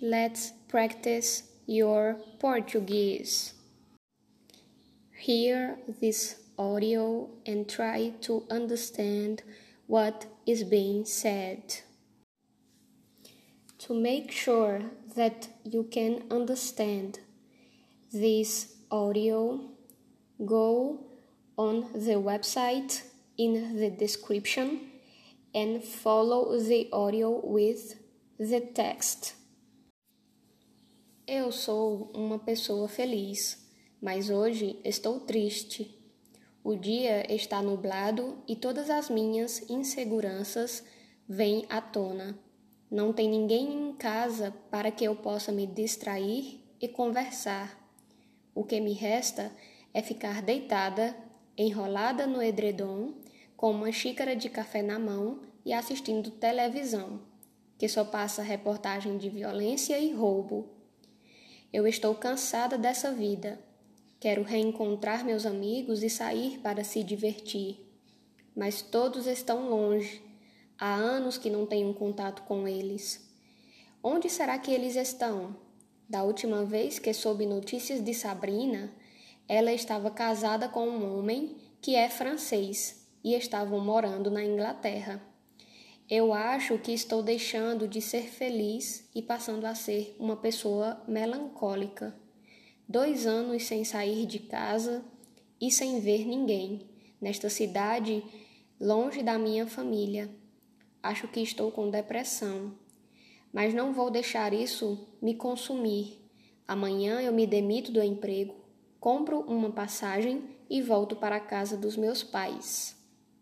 let's practice your Portuguese. Hear this audio and try to understand what is being said. To make sure that you can understand this audio, go on the website in the description and follow the audio with the text. Eu sou uma pessoa feliz, mas hoje estou triste. O dia está nublado e todas as minhas inseguranças vêm à tona. Não tem ninguém em casa para que eu possa me distrair e conversar. O que me resta é ficar deitada, enrolada no edredom, com uma xícara de café na mão e assistindo televisão, que só passa reportagem de violência e roubo. Eu estou cansada dessa vida. Quero reencontrar meus amigos e sair para se divertir. Mas todos estão longe. Há anos que não tenho contato com eles. Onde será que eles estão? Da última vez que soube notícias de Sabrina, ela estava casada com um homem que é francês e estavam morando na Inglaterra. Eu acho que estou deixando de ser feliz e passando a ser uma pessoa melancólica. Dois anos sem sair de casa e sem ver ninguém, nesta cidade, longe da minha família. Acho que estou com depressão, mas não vou deixar isso me consumir. Amanhã eu me demito do emprego, compro uma passagem e volto para a casa dos meus pais.